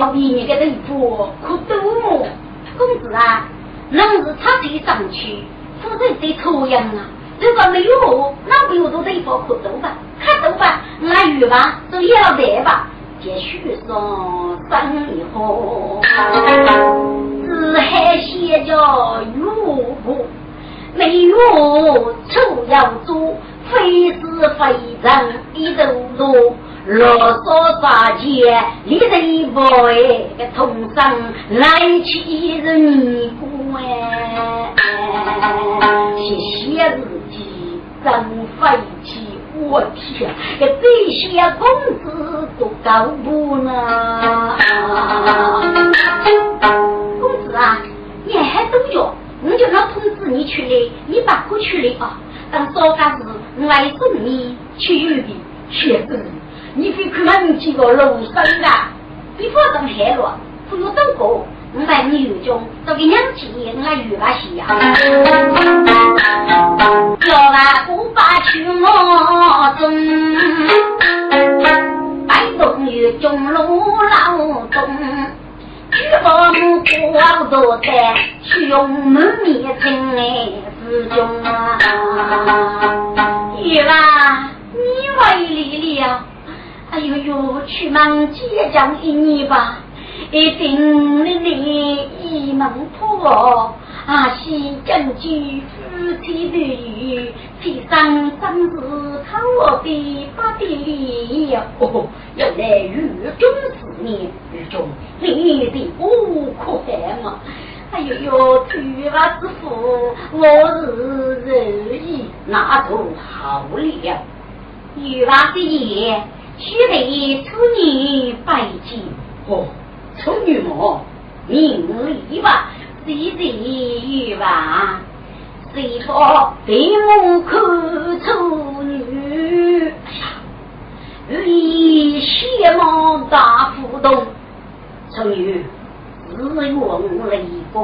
老弟，你给他一副这一波个同生来气是你姑哎，写写日记真费气，我天，这这些公子都搞不呢？公子啊，你还多着，我就让通知你去了，你把过去了啊。等早干时，我来送你去邮的，学子。你非看几个楼生的，你不能害了，不用等过。我买你有种，都给娘亲，我有那些呀。叫俺不把去我中，摆动有中路老东，举把木瓜做的，胸门面真哎是中啊。有啦，你为离了。哎呦呦，去忙接将一年吧，一定令你一门破。啊，西将军夫妻对，天上生子靠的八弟。哦，原来雨中四年，狱中你的无可害嘛。哎呦呦，推娃之父，我是仁义，那就好了。女娃的爷。须得处女拜见，哦，处女嘛，名利吧，谁谁有吧？谁说对我看处女？哎呀，以邪魔大浮动，处女自用了一个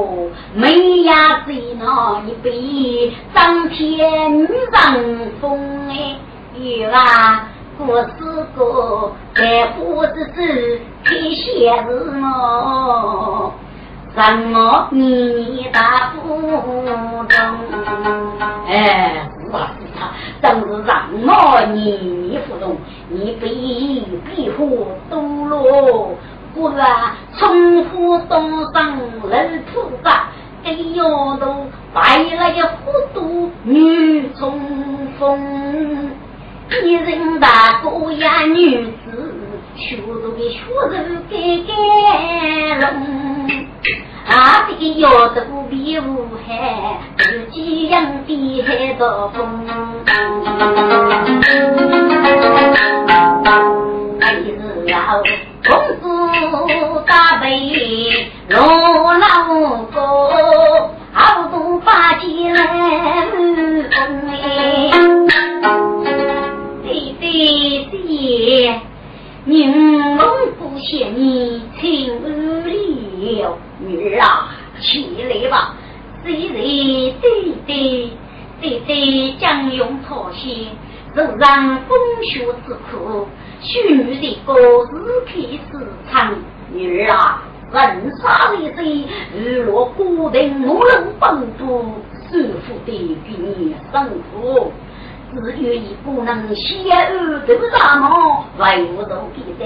美呀在那一杯，张天女上风哎，有啊。我是个在乎之子，开先是我，什么你大不中？哎，是啊是啊，正是让我你你不中，你比比虎多喽，果然从虎东上人菩萨，哎呦都白了个糊涂女冲锋。一人大哥呀，女子学着的学着改改容，啊，这个要得比武汉，自己养的海到风。一日啊，公子大背罗老哥，爹，宁蒙不嫌你轻了，女儿啊，起来吧！谁谁爹爹，爹爹将用草鞋，手上风雪之苦，许女的歌是开始唱。女儿啊，人杀为贼，日落孤灯无人帮助，师傅的给你生活。只愿意不能先儿都啥么？为我都记得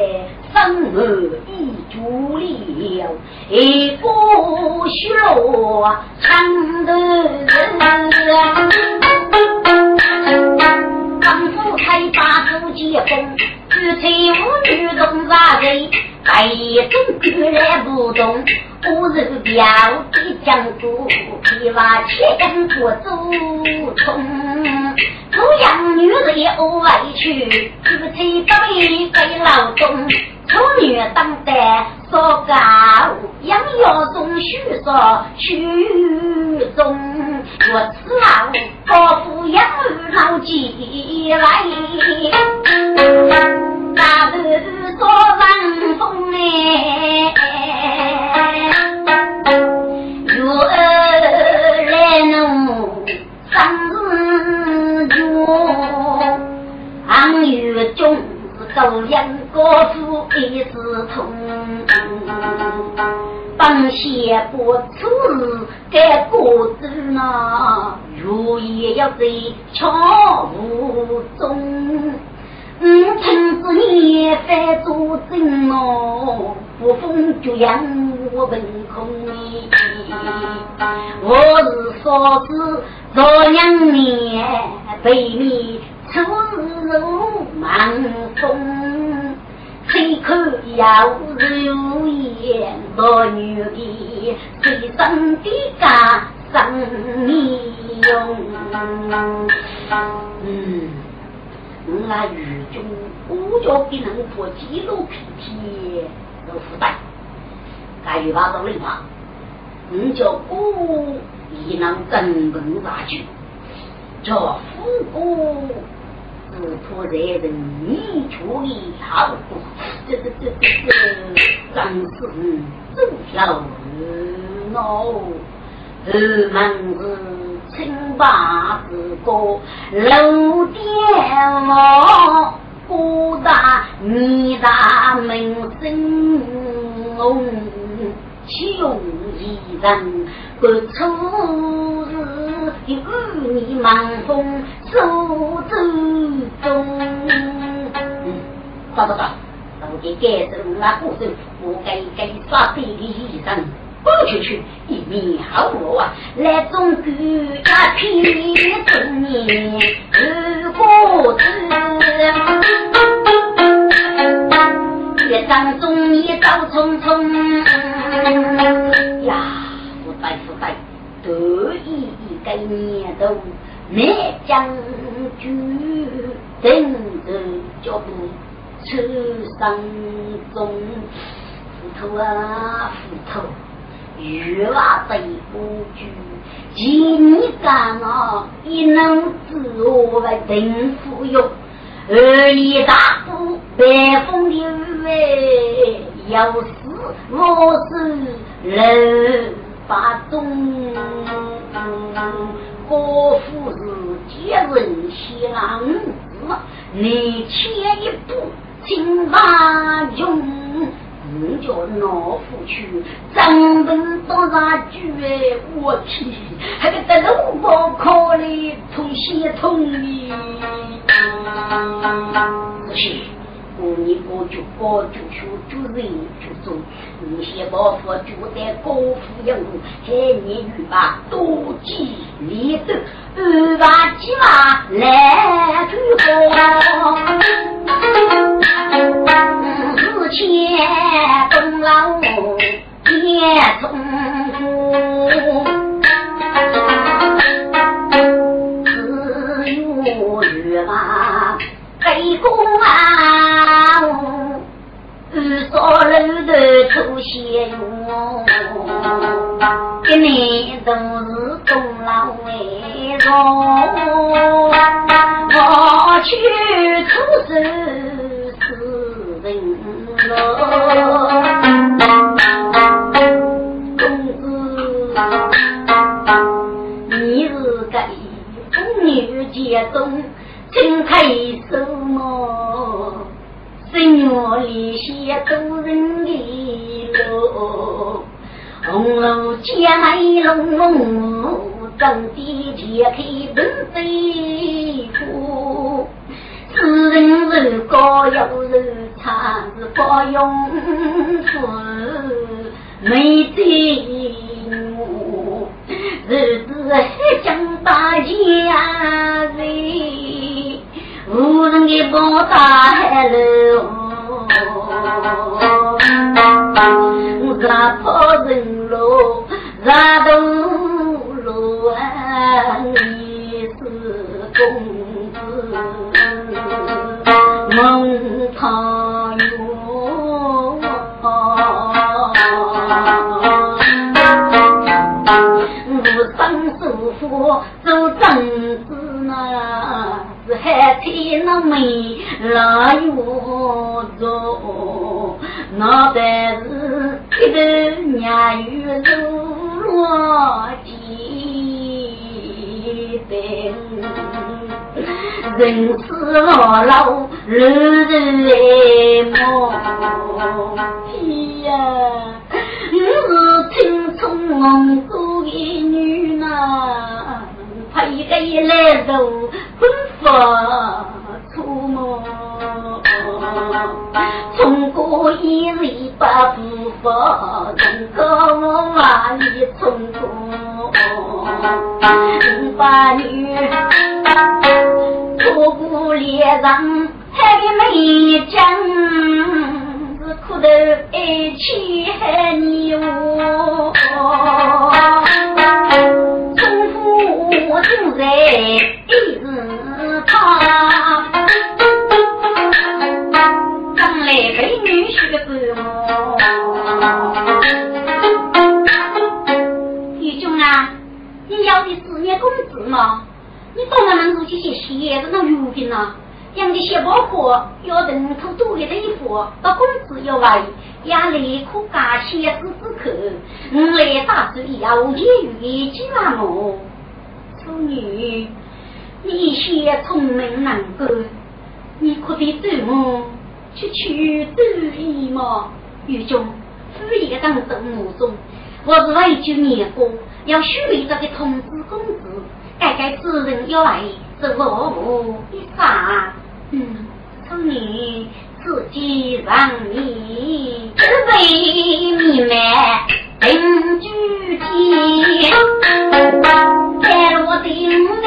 生儿已足了，一个血落长头人。丈夫才把夫结婚，娶妻无女动啥人？白夜中居然不动。我是表弟江主，皮娃切根不祖宗。做养女人也无委屈，夫妻不离给劳动。处女当得说高，养要中虚说虚中。我此后高富养儿老几来，大头说冷风哎。月来弄生日酒，还有。高夫一时痛，本先不出日该过子呢，如也要在巧无中。五春之年翻做真哦，不风就让我凭空我是嫂子做娘娘，背面出入满风，谁可要如烟落女的最生的家生命用，嗯。我那狱中五角给人破几路平天都负担，该有把刀来怕，五角姑也能根本杀去，叫富姑只托在人你处理好，这这这这这真是真条路二门子。清八字过楼殿望，孤大你大门生红，穷一人不出日，有你忙风苏州。走走走，到底该是哪个人？我该该耍对的医生。不去去，一面好路啊！来中国那片中年如果子，一张中年走匆匆呀！不带不带，得意一个年头，灭将军等着脚步车上中，斧头啊斧头。欲望被不住，见你干嘛？一能自我来等富有，二里大步白风流哎，要死我是人发中，国父是接人相子，你前一步金马勇。你叫老虎去，张本多少句哎，我去，还得得龙宝考嘞，从先从哩。不是，过年过就过就学就人就做，你先把佛就在高富有，海年雨吧多吉利德，二万几马来追火。四千功劳也重，只有月嘛给公啊，二嫂楼头出仙翁，一年都是功劳为荣，不佛，中国我万里中国，八女错过猎人海美江。苦头一起害你我，中夫正在一日他，将来美女你要的是你工资吗？你怎么能做这些闲的那油饼呢？养的小包括要人口多的衣服，到工资要外，压力可加些子之口。我来打主意啊，我言语几万亩。处女，你一些聪明能干，你可得周末去去注意嘛。狱中副业当动物中，我是为救年过，要许为这个通知公子，该该主人要来，是我我一杀。嗯，祝你自己让你只为弥漫定居地，在我顶来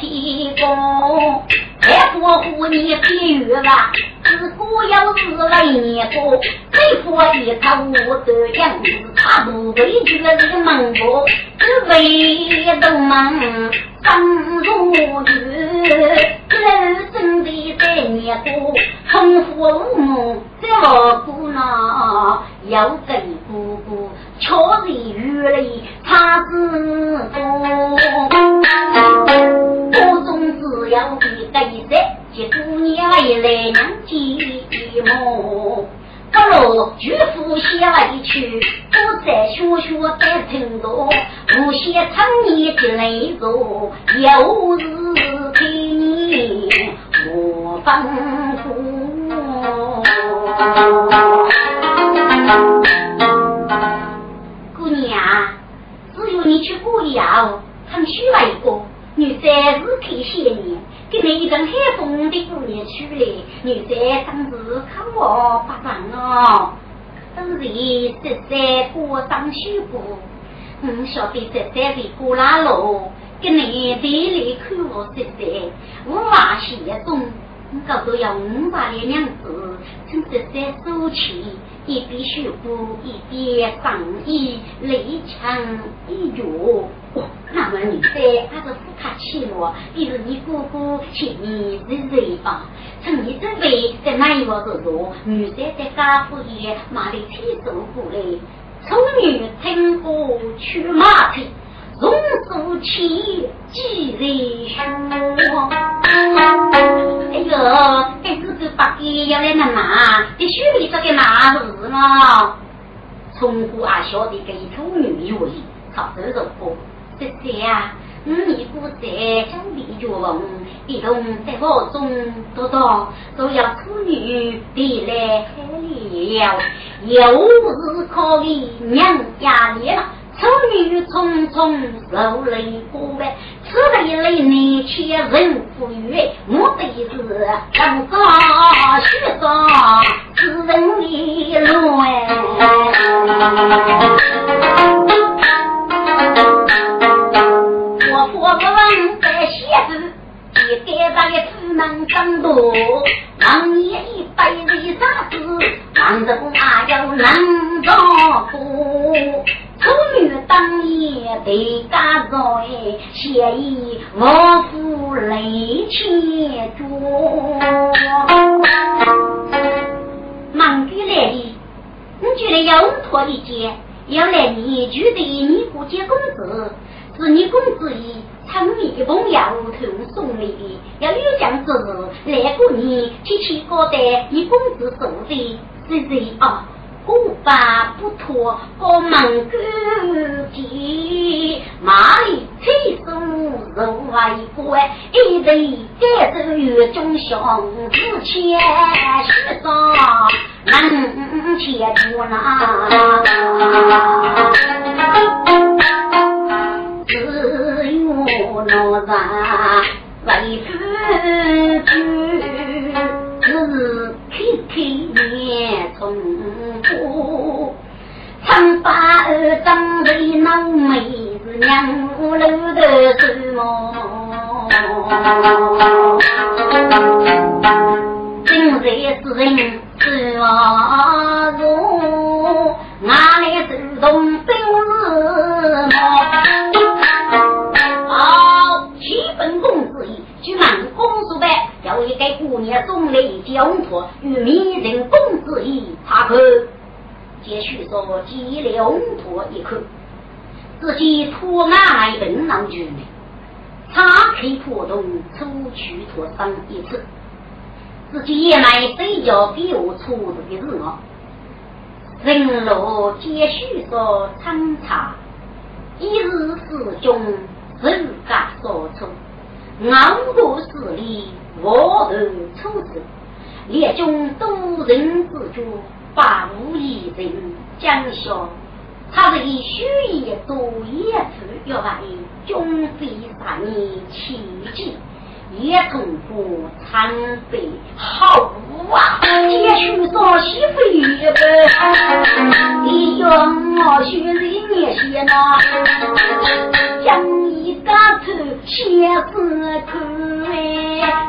提供，再不护你比喻吧，自古有是为你过，最破的他我的样子，他不为这个门过，只为东门。当如玉，人生的百年多，从父母在我姑娘，要给姑姑确认原来差之多。我总是要给给谁，结姑娘来娘寂寞。不如举夫写委屈，不再学学在听多，无限长年的内容，又是给你莫吩咐。你去过窑，很需要一个女在日可写你。给你一阵海风的姑娘出来，女在当时看我发长哦，都是十三过当修过，我晓得十三的过拉路，给你地里看我十三，我发现中。我搞到要五百两两子，趁这三收起，一边修补，一边放衣累强一脚。那么你在还是不客气了，比如你哥哥请你是谁吧？趁你准备在哪一个时候，女婿在家府里买的车走过来，从女听过去马腿。榕树起，几人说？哎呦，这哥哥八爷要来拿，这兄弟这个拿是嘛？从古啊晓得给处女有意，他这个不，这谁啊？你姑在江边绝望，一同在火中躲躲，都要处女地来海了，又是可以娘家里了。丑女匆匆受累过呗，此类类年轻人富裕，我的是人高学高，知人的路哎。我佛不问在写字，一给他的出门更多，忙年一百为啥子？忙着哪有能照顾？处女当夜对家在，写意我负泪千妆。忙给来的，你觉得要托一件，要来你觉得你不接工资，是你工资一厂里的朋友头送来的，要有这样子来过年，七七搞得你工资收的，是谁啊？古巴不脱，过门狗见；马里催促，人为官，一对单身女中相，之前世上难见多难。只有为知己，只肯肯言从。长把儿长为能妹子娘楼的是么？今日之人是我如，哪来手动本事好，七分公子意，去满公主呗，要一个姑娘送来交托，与迷人公子意，他可。接续说，积了托一口，自己托爱本脑局内，插开破洞，出去脱身一次，自己也买水饺给我出的是我。人路接续说，参差，一日师兄人家所出，昂头势力我头出子，列军多人之主。八无一人将相，他是以虚言多言之要把军费杀你奇迹，也通过参费好啊！也许说媳妇也不，你用我学里面写呢，将一个头写字口哎，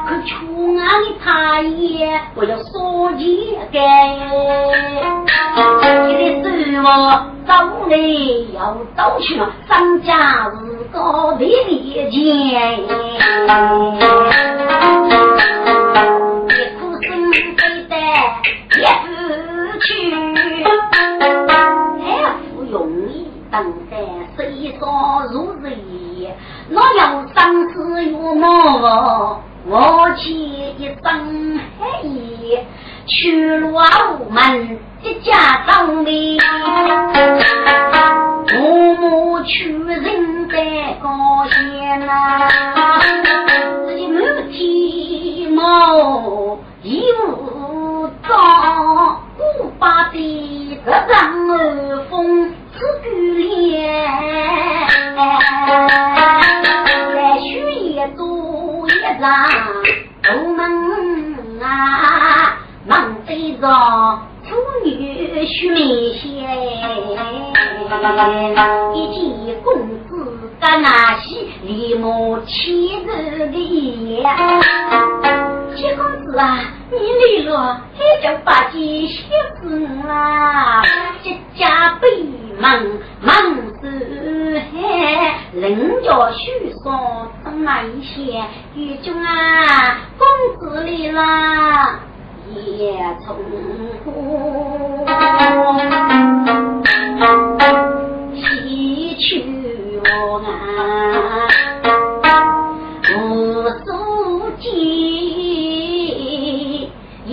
可穷哪里怕也我要说几个，你的手我走来要走去嘛，商家是高的利钱。也不去，等待谁说如日若有生死有我，我且一生黑夜，去入无门一家当面，父母去人在高险呐，自己没体貌，义无当，古巴的这张儿风刺骨脸，来许也多一张出门啊，忙得着妇女须眉线，一见公子干那些立马气日的薛公子啊，你来了，还叫八戒写字啦？一家被门忙是海，人家许说东南些，玉君啊，公子来了，也从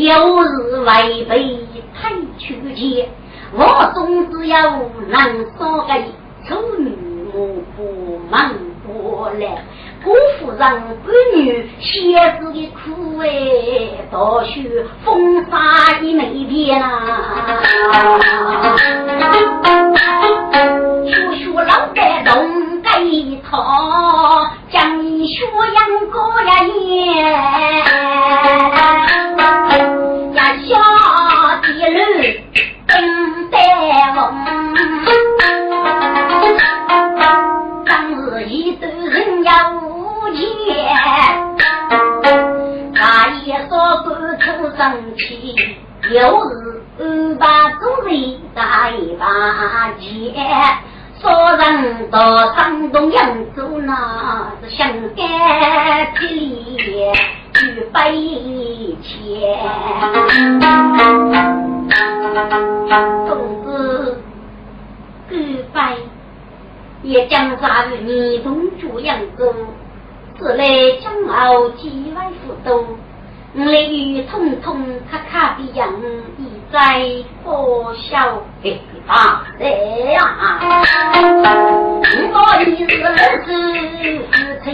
有日违背太曲节，我总只要能说个丑女我不忙过来。辜负人儿女写字的苦哎，倒需风沙一没变啊！学学老白东这一套，将你学养过呀也，呀下地路等待我。当日一对人要。夜，大爷说不出生气，又是二把主人打一把剑，说人到山东扬州那是想干体里去背钱，公子举杯，也将杀于你同主扬州。此来将傲几万副都，我来与通通咔咔的样，一再破晓的大来啊！我你是儿子是妻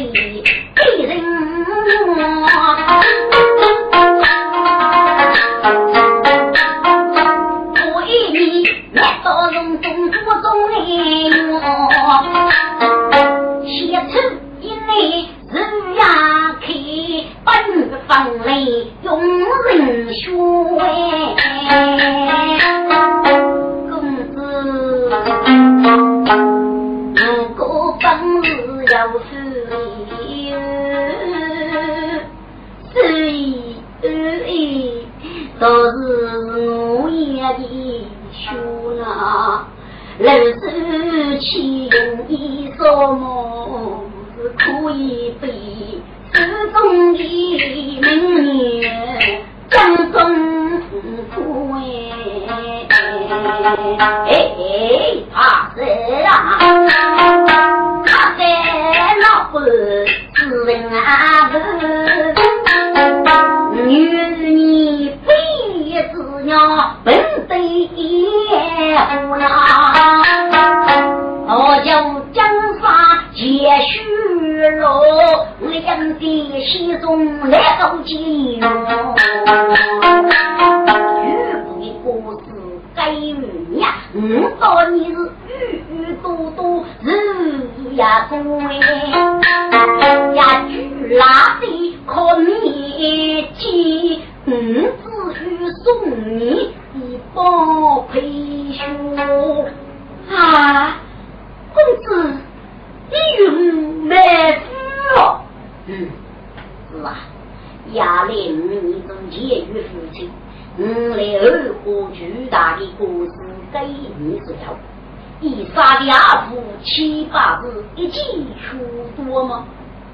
以杀的阿父七八字一记出多吗？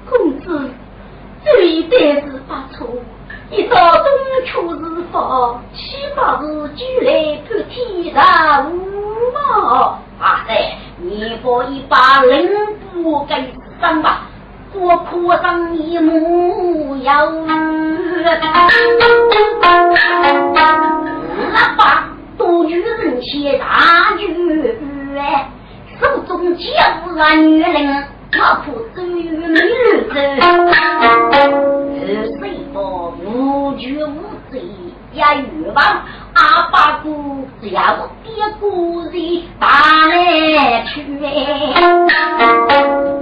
公子，这一代子不错，一到中秋日发，七八字就来破天上无毛。阿塞，你把一把灵布给上吧。我哭上一幕要那把多女人写大手中接不女人，我哭走于美人子，谁不无惧无罪也欲望。阿爸姑只要爹姑子打来去，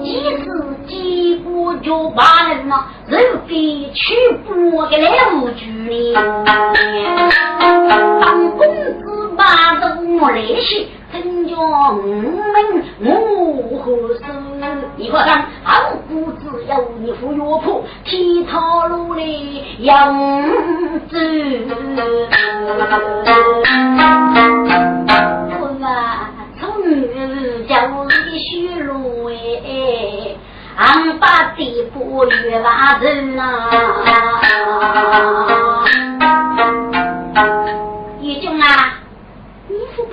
几时几步就把人呐，人非去不给来无拘哩。当公子把人来些。真叫我们我何事？你放心，好姑只要你扶药铺，天堂路里养子。我啊，从女就是虚路哎，俺把地不越拉人呐。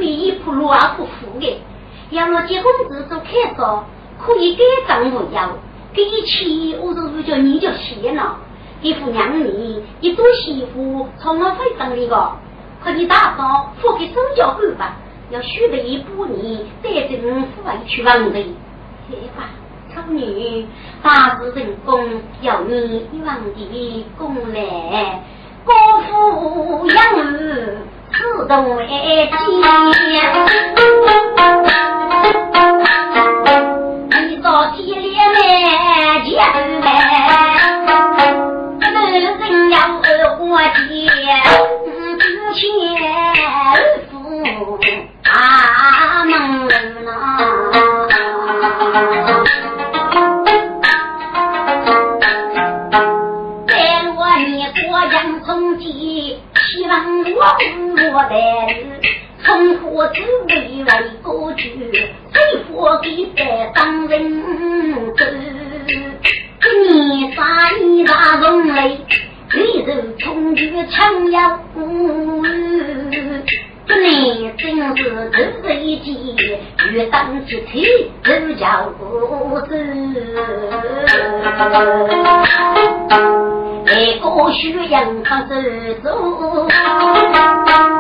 比一铺路啊不富的，要我结婚子做开销，可以改账不要，给一钱我都是叫你就谢了。一副娘你一做媳妇从我会等你个，可你打扫付给手脚干吧，要许备一半年带着我父外去王的。嘿吧，丑女大事成功要你一万的功来，高富养。自动为奸，当起都叫不死。一个血阳方走走，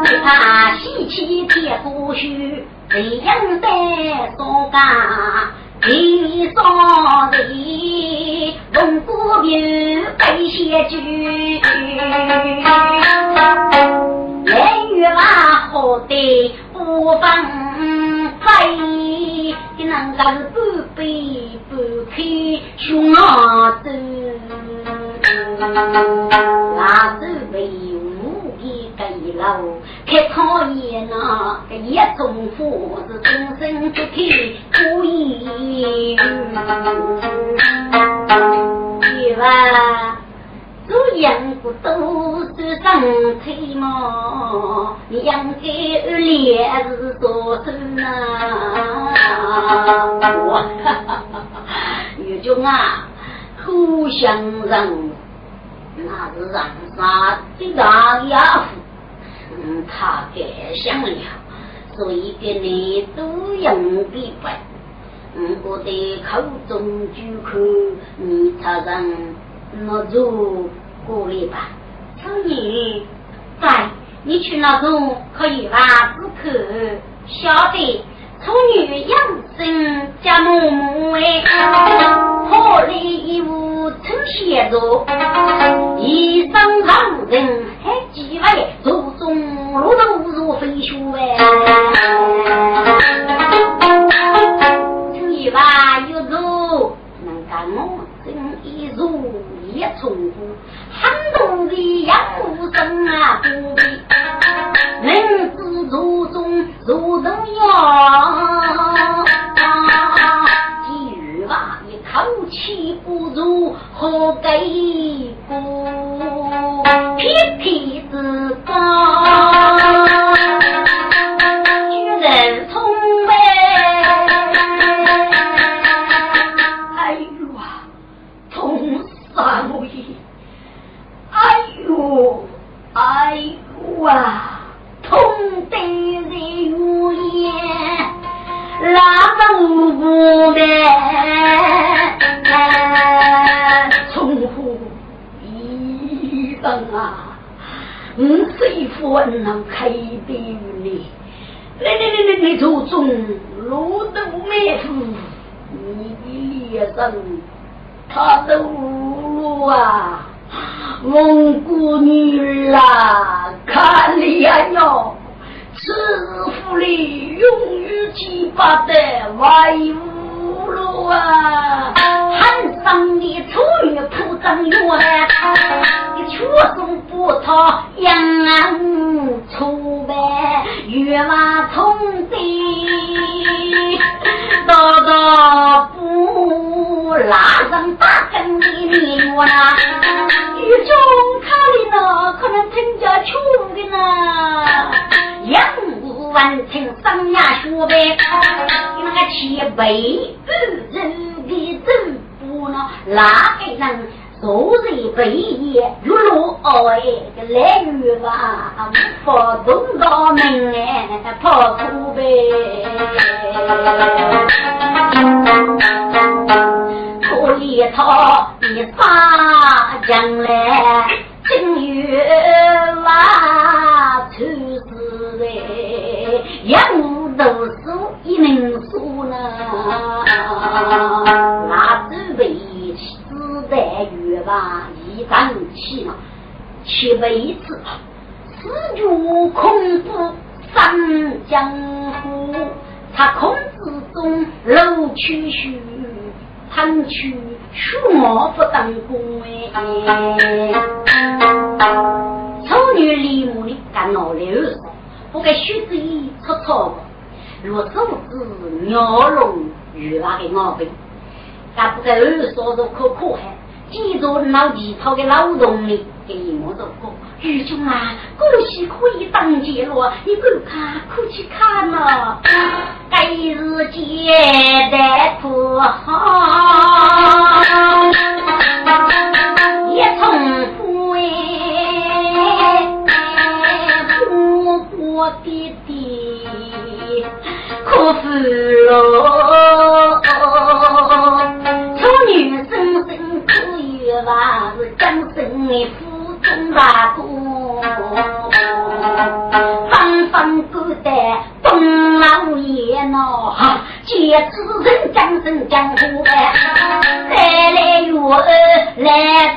只怕喜气天不虚，这样的说家地上的龙骨面被写句，脸是多深啊！哇，玉中啊，互相让，那是让啥的大家伙？嗯，他该想了，所以给你都用的白。嗯，我的口中就口，你插上那就过来吧。春雨，在你去那种可以吧？只可晓得，处女养生家母母哎，好里一无成写着，一生长人还几位，祖宗路都如飞雪哎。一把有肉，能干我真一如一重复，很多的养护生啊，不必能自如中如东阳。几日吧，一口气不如何给过，偏偏自高。拉着无辜的，从乎医生啊，我谁夫能开的你？来来来来来，祖宗路都没夫，你的脸上他都路啊！蒙古女儿啊，看你呀哟，此府里永远记不得外屋了啊！喊上的丑女铺张月，你却送不讨养出呗，月娃从的，道道不拉上大根的你我啦。雨中看的呢，可能听家穷的呢。完成上牙学呗，那个七辈二人的真不呢，哪个能做人背业？如落爱的来月吧，发动到门哎，跑出呗。可一套一把将来，正月娃出世嘞，养无读书一门书呢，那准备四代月娃一张起嘛，七辈子四绝恐怖上江湖，他空子中露曲须。贪去数毛不当工哎，丑女李母的干老刘，不该徐子怡出错过，若手指鸟笼遇那个毛病，但不该二说说可可害，记住老几草的劳动力给我做过。玉中啊，恭喜可以当街了，你赶快快去看呐！今日接待不好，一重复哎，婆婆爹爹可负了，丑女生生可以吧？是江生的夫中大哥。方方古代东老爷喏，借此人江生江湖哎，再来月儿来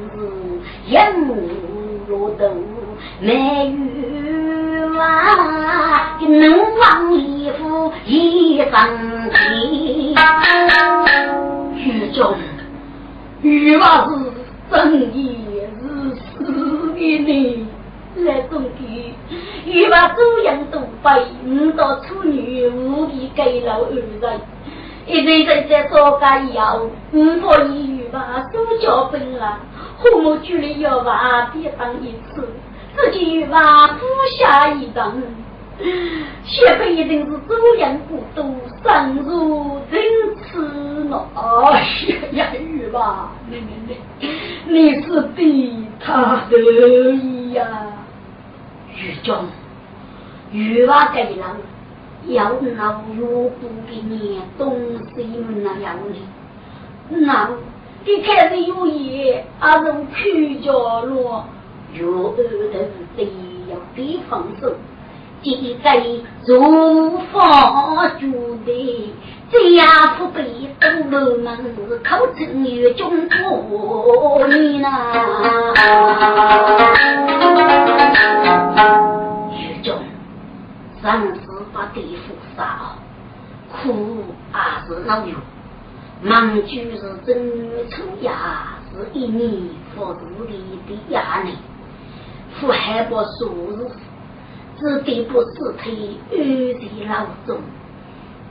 一定是眼落豆没有。啊！能王一夫一生气，玉中玉娃是正义是死的呢。来中的玉娃周样都背，五道处女无比给了二人。一对人在做干药，五可以玉娃手脚笨啊，何莫距离要娃别当一次。自己把夫下一等，下辈一定是周阳古都，深入人痴了。哎呀，玉吧，你你你，你是比他得意呀。玉中，玉娃给了，要那如不给你东西们那样的，那一开始有意，阿从去角落。若二头得要得放手，记在如法主的，这样不被东楼门口称于中国你呢？狱中生死把地府杀，苦还是老有，忙就是正出牙，是一年佛祖的的压力。父海不数日，只得不死退安在牢中。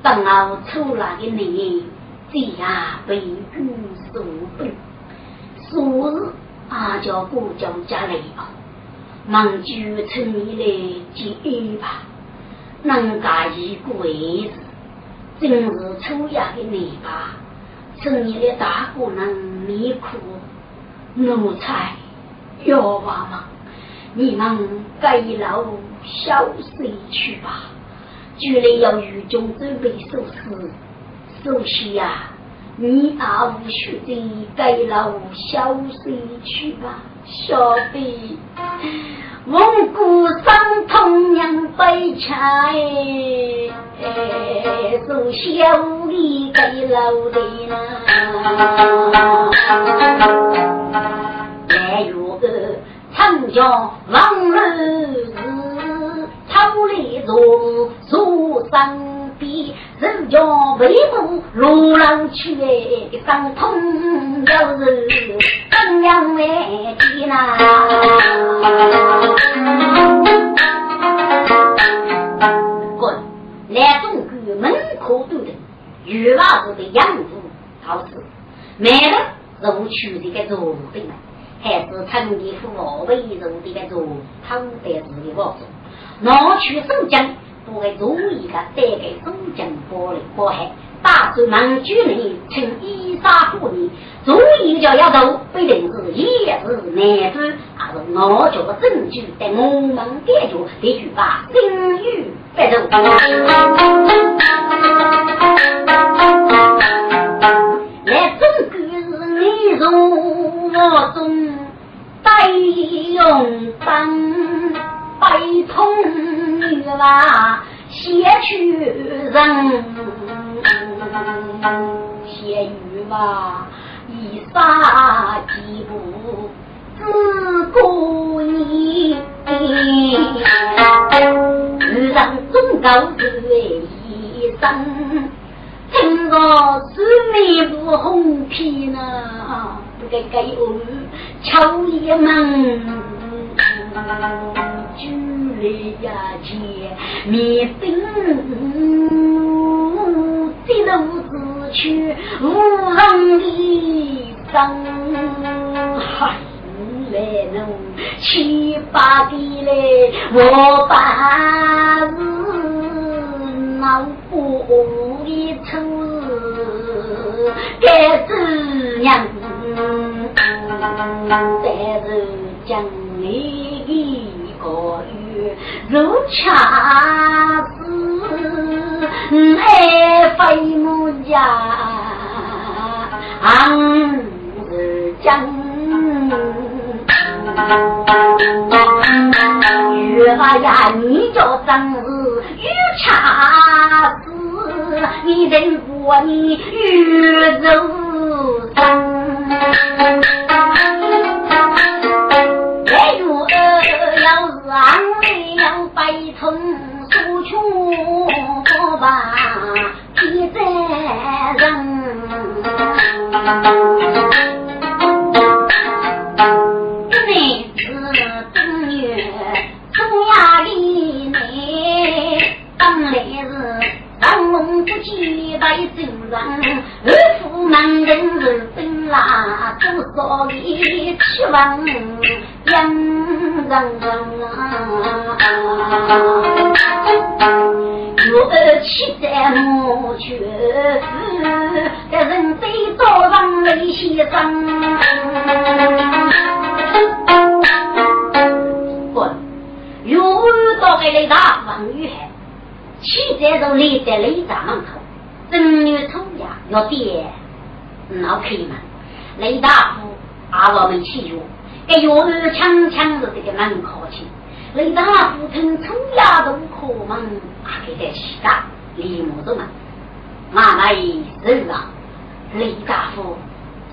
等我出来的年，这样被军所本。数日，阿叫姑叫家来啊，忙就趁你来接安吧。能家一个位置，正是出衙的年吧。趁你的大姑娘命苦，奴才要娃吗？你们该老小睡去吧，居然要狱中准备寿司，首先呀，你阿无须的该老小睡去吧，小弟。蒙古伤痛娘悲惨，受小的给老的呐。来月个长江望日，草里中树上。人家为母路郎去，伤痛又是怎样来的呐？滚！来中国门口都的，玉娃子的样子，好是买了入去这个做的，还是城里府为入这个做汤的子的房子，拿去收江。不会注意的，带给中江玻璃过海，大周忙居民请依沙护你，注意就要走，必定是也是难子，还是我觉的证据，在我们感觉必须把声誉摆正。来，中国是你从我中带用当白通。女娃写去人，写女娃一杀几步，只顾你。遇上忠告对一生，听我四面不红皮呢，不该该我敲一门。离呀前，面顶的路子去无人的生，嗨来侬七八的嘞，我把是脑补的出该怎样？但是将你的个。如恰似爱飞木家，日将月呀，你叫真是如恰似，你人不你月如生。俺。要白从苏穷吧，皮在人。这妹子正月中压里内，当来是上龙不起白走人，二夫门人是本拉多少里去问两人。若妻在母去，这人非早上泪先生。滚！若到个雷大王玉海，妻在这立在雷大门口，正月初呀要点闹开门，雷大夫阿我们去哟，给月儿强强的这个门口去。雷大夫听冲牙都可忙，阿给在西大李木子嘛，妈妈一是啊，雷大夫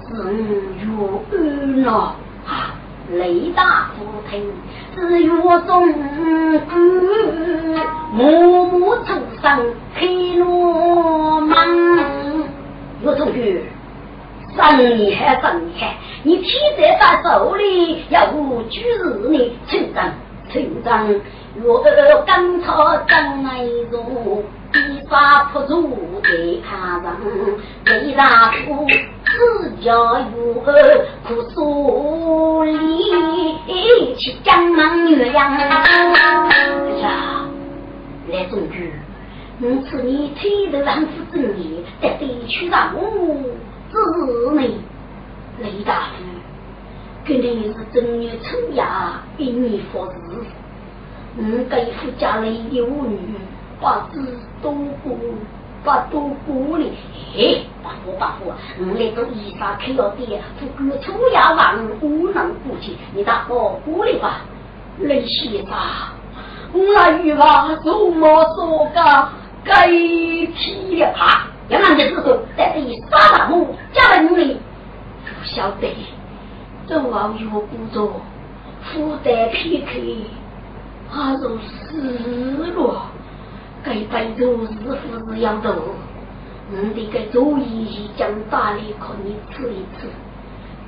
是月安了啊，雷大夫听是月中官，默默出生开罗门，岳同学，真厉害真厉害，你天在大手里，要我就是你成长。村长若赶草张来如，一把破竹在卡上，雷大夫自家有儿苦疏离，去江南岳阳。哎呀，来中举，我此你推头丈夫正义，在地区上我子你雷大夫。肯定是正月初呀，一年发誓，我给夫家里有女，把子多过把多鼓励。哎，把火把火，我那个衣裳可要点，不过粗牙王无能顾及，你大哥鼓励吧。雷先生，我那玉娃如么说个该体了哈？要让你之后在这里杀了我，加了你，不晓得，这王玉工作负担偏开，还如死了，该辈子日复日要多。你的个主意将大力可你吃一吃，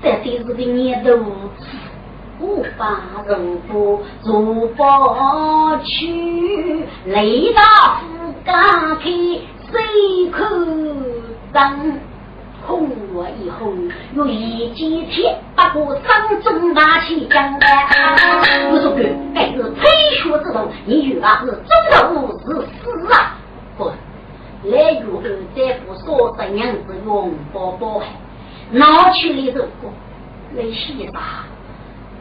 这都是个年头子，无法如不如不去，雷大夫家开水口等，红我以后，有一几天，不过张中拿起将的。我说哥，该是退学之道，你与那是中的物是死啊，不。来月后再不说这样子用宝宝，拿去了这个来洗吧。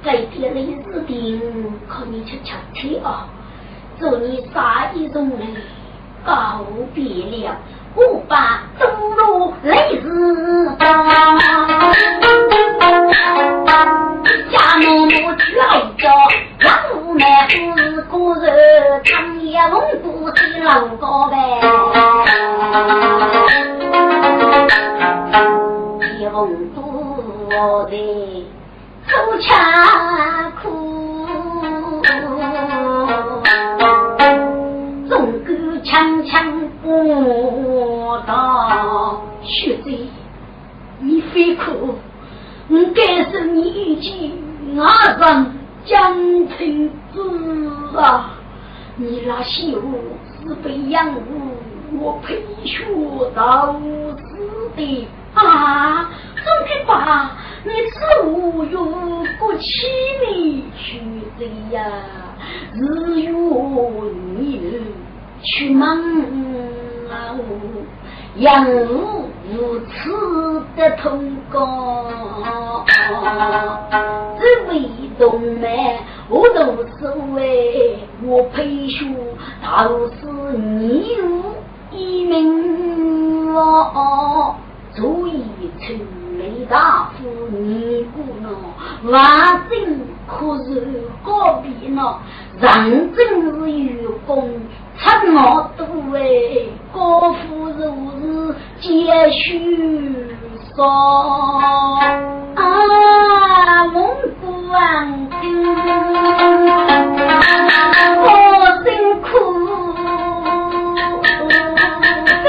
该天来日定，可你去吃吃啊！祝你杀一种人告别了，我把走路来日当。家母母叫着，老母奶是个人，长夜龙不是老高呗。一翁多的出茶苦，钟鼓锵锵不到血醉，你非苦。我该是你一句阿上江城子啊！你那媳妇是被养父我陪学到死的啊！总去把你此物有过起你去的呀！日月你去忙啊！养父如此的痛高，只为动脉我都是为我培训，都是你如一名哦，足以成雷大夫你姑娘，万真可是高比呢，人真是有功。出我都为高夫如是接续说啊，蒙古王听我辛苦，非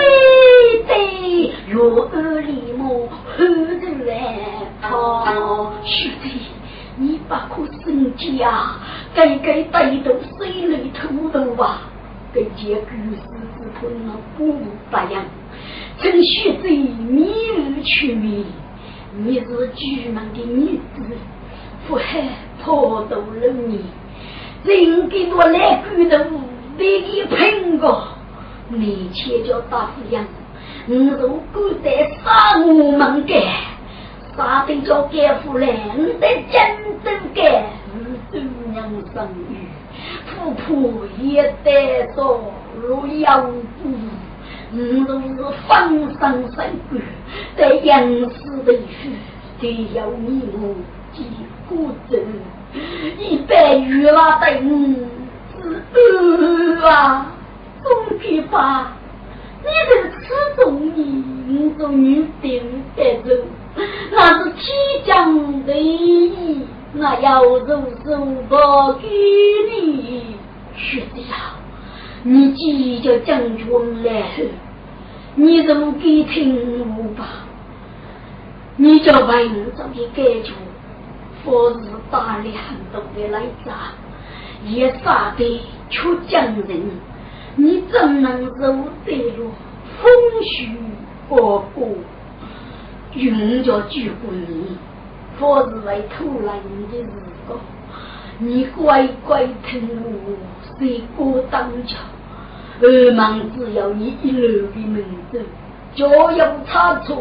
得若二里母后头来跑，兄弟，你把可生气啊？该该带到水里吐吐吧。跟结构是子同那不无八样，趁学者迷路去迷，你是巨门的女子，不害破都了你，人给我来骨头，得你喷个，你且叫大夫样，你如果在杀我们干，杀得叫干夫来，你得真正干，五度娘生也得说如养父，你是方生生骨，在养死的去，只要你我几骨子，一百余万等是二啊，总批发，你这吃中你，你做女定得走，那是天降的意我要如手不给你，兄弟呀，你即叫将军来，你怎么给听我吧？你叫文章的感觉，或是打理很多的来着，也杀的却将人，你怎能受得了风雪过过？云叫举过你。我是来偷来你的日光，你乖乖听我，谁过当家？二忙只要你一路的门走，脚有差错，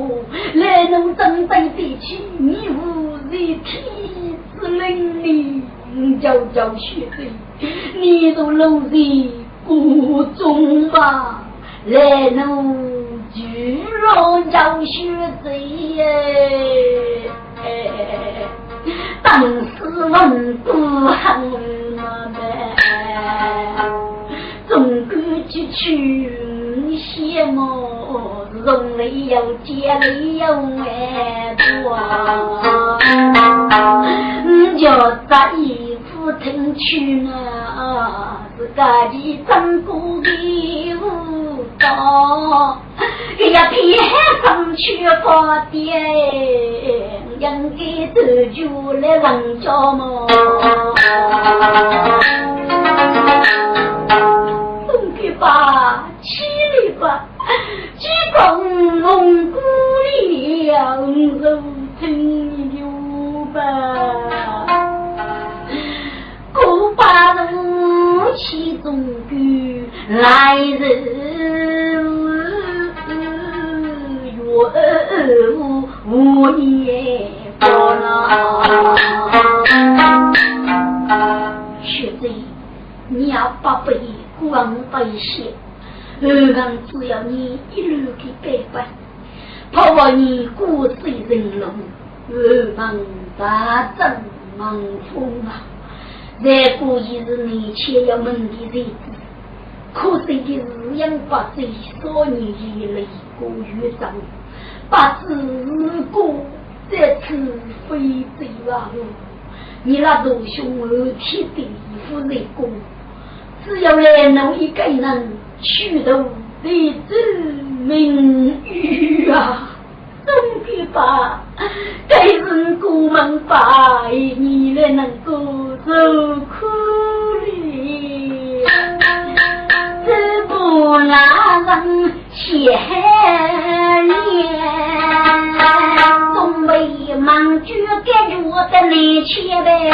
来能真对得起你无人天之灵灵，叫叫学弟，你都落在谷中吧，来能。玉龙教学贼耶，当时文不好嘛呗，总感觉去羡慕，容里有姐里有爱多，你就在衣服腾去呢，自家的真过的舞蹈。哎呀，偏上去发癫，应该都就来人家嘛。送给吧，起来吧，几公龙鼓了，肉成牛吧，古巴路其中的来人。我无言不学子，你要不被光背些，二郎只要你一路的拜拜，怕我你孤身人龙，二郎大阵忙风啊！再过一日，你且要问的日子，可惜的日阳八岁，少年以泪过月长。把自古再次飞走了，你那罗兄儿天地夫内功，只要来弄一个人取得的子名誉啊！总给把该人过门拜，你来能够受苦了，这不让人牵。为忙就感觉的难切呗，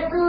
决子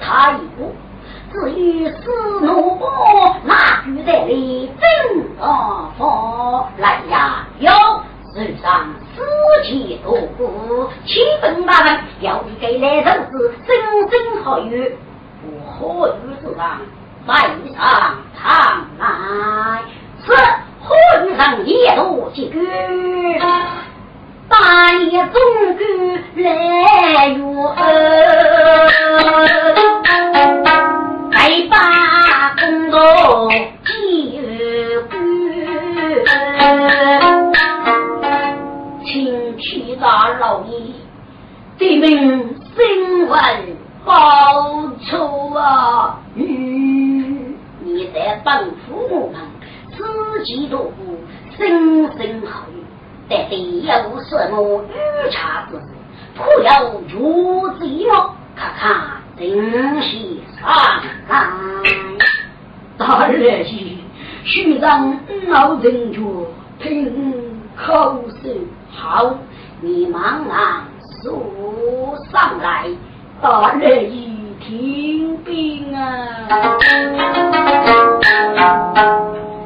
他一步。至于死奴婆，那就在里正啊方来呀哟，世上四季多过，七分八分，要你给来头子真真好友，何与世上拜上堂来？是何与上一路几句，大年中句来哟。来把公道记干，请去大老爷对命新闻报仇啊！嗯，你在帮父母们自己多过生生好运，但得有什么预查之事，可要如此吗？看看东西上来，大人是须让老人家听口手好，你忙忙说上来，大人一听兵啊，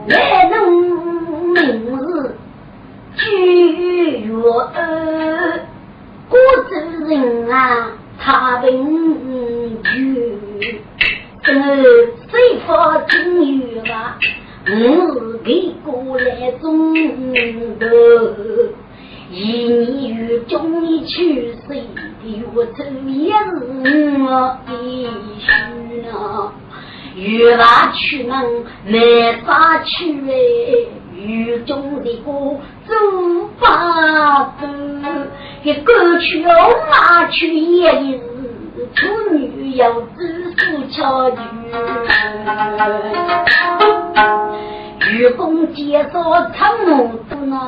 来农明日居月儿，古之人啊。他本句，这谁发金玉吧？我给过来中的，一年与中你去谁的我走也是我必须呢。月娃去门没法去哎。雨中的歌走八步，一个去马去也是处女要知书巧语。愚公介绍长母子呢，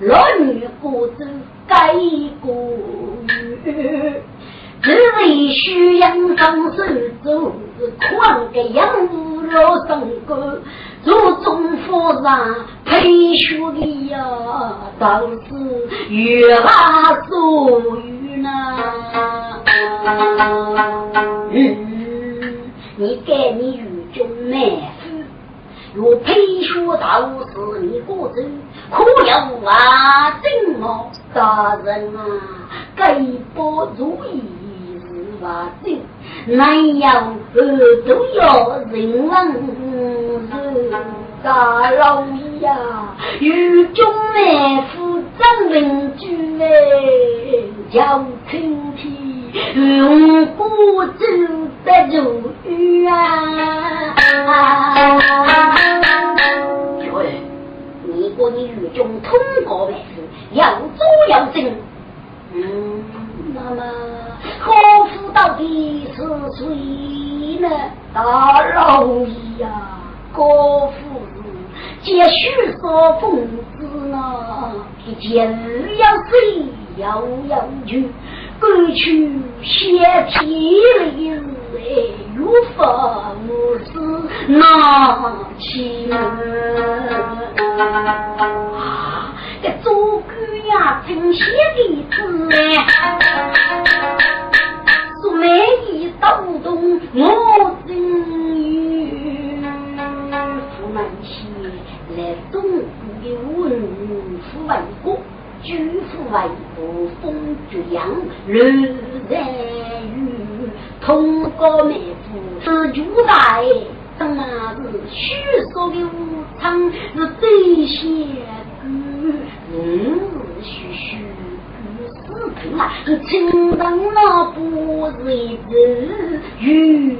老女过走该过雨。只为虚阳上手走，狂个养老生哥。如中夫人配学的呀，都是越拉所语呢。嗯，你给你与中妹夫，若配学都是你个人，可有啊？怎么大人啊？该不如意南阳二都要人王是大老爷呀，狱中内府张文举哎，叫春天用锅煮的肉鱼啊！各位，你过你狱中通过没事，要做要正，嗯，那么。到底是谁呢？大老爷呀，国夫借许所奉旨呢，一见日要谁要要去，过去写题的日哎，如法无事拿起门啊，这做官呀，真写的字哎。每一刀动，我真有富满气来东吴的文夫为国，举夫为国，风绝阳，人在于通过妹夫是主宰，当那是虚说的无常，是最险故，嗯，虚虚。青灯那不是一只鱼，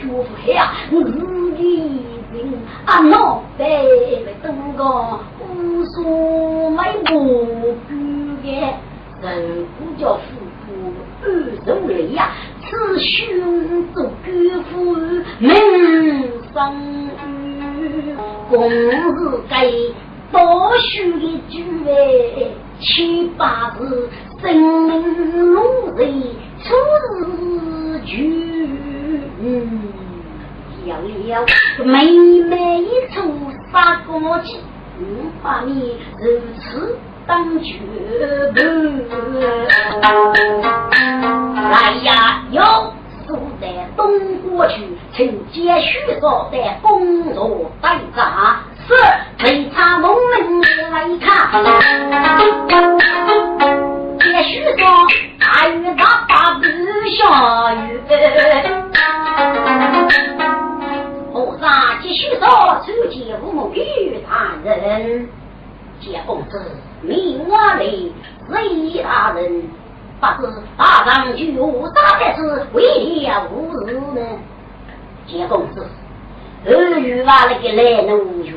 祝福黑啊！我自己人啊，脑袋登个无所谓无辜的，人不叫富富二十累呀，此兄做官夫名声誉，公是该多许的诸位。七八字，生命路人出日聚，要了妹妹一出杀过去，把你如此当绝来呀，有速在东过去，请接许少的工作代价。是推茶梦门来看，也许说大雨大把不下雨。我啥继续说，出见父母与大人，见公子命我来随大人，不知大丈就啥的是为了无日呢？见公子。二月娃那个来农月，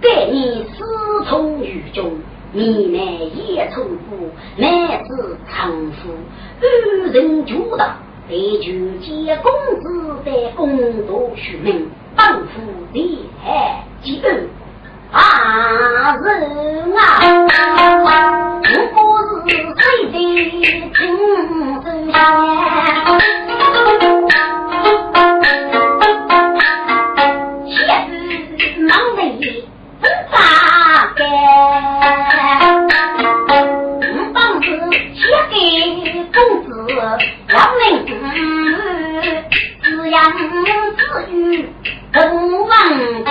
给你师从于中，你乃夜从孤，乃是丈夫。二人就道，得求见公子的共度虚名，帮夫厉害几恩。啊人啊，如果是谁的情深。老人滋养子女，不忘恩。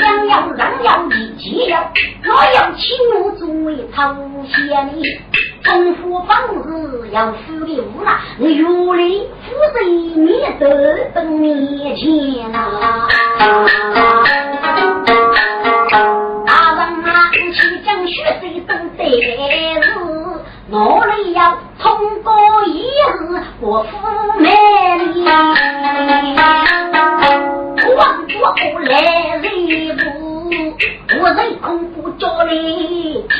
想要人要一起要，我要亲我做一场仙女。功夫方是要富的无啦，我有来富在你的本面前呐。大人啊，去将血水都带是。我里要通过一日我夫美丽，望过来日不，我人空不叫你见，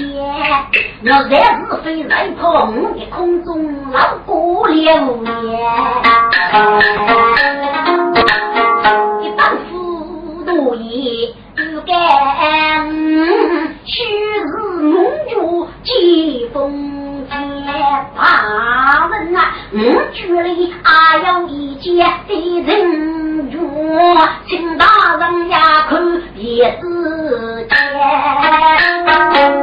我才是非人怕五的空中老姑流面。一帮糊涂爷不敢，虚是蒙住见风。大人呐我这里还有一件的人珠请大人呀看别自己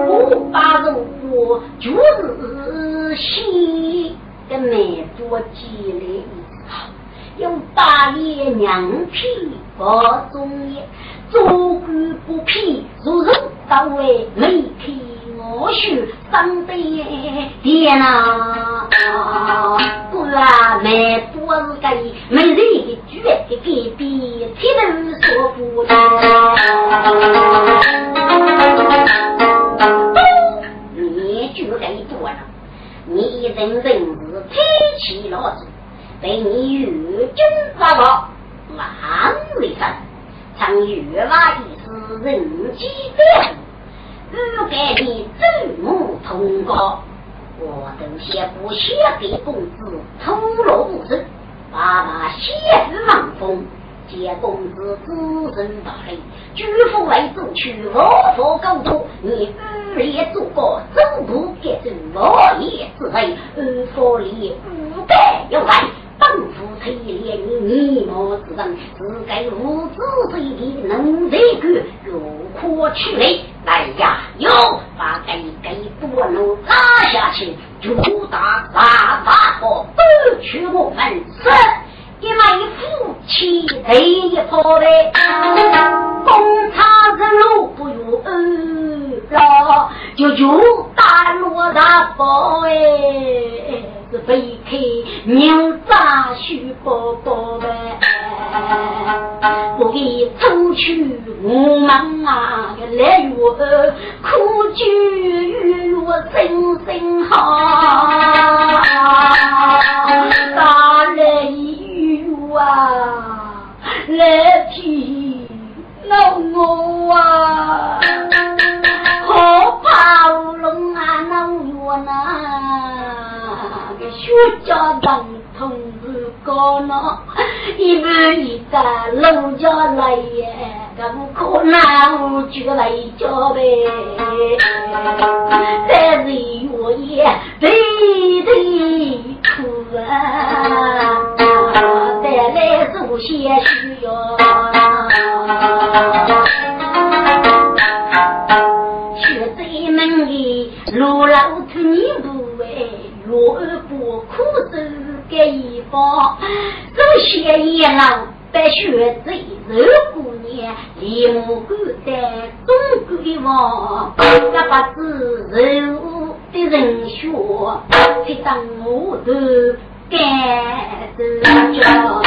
我把肉就是细跟你多接连有大爷娘批包中叶做官不批叔叔当为媒体我许生的爹哪，啊没多是个，每日一个局，一个比，气说不清。你就该多了，你是天气老子，被你越军抓到，俺为山？唱越娃一是人机短。欲改你怎目通告？我都先不写给公子，徒劳无事，爸爸先字忙风。见公子自身大黑，举父为主，去佛佛高度。你日夜做过，走不改正，我也之黑。而佛里五百有来。本府特以你，你莫自认，自该无知之地，能谁管？有苦去来，来呀！要把该该大路拉下去，就打大大宝，都去我们是一对夫妻，这一泡白，工厂人路不如二路，就就打罗大宝哎。是飞开牛杂须包包的，我给走去我们啊个来月，苦酒与我真心好，大来与啊，来替弄我啊。我家人同不高呢，一般一家老家来呀，咱们可难我就来家呗。但是我也得得苦啊，带来祖先需要。学这门的，老老土你不哎，是个一包，这些野狼被血贼肉姑娘李我狗单东姑的王，那把子肉的人选，去当我的干子叫。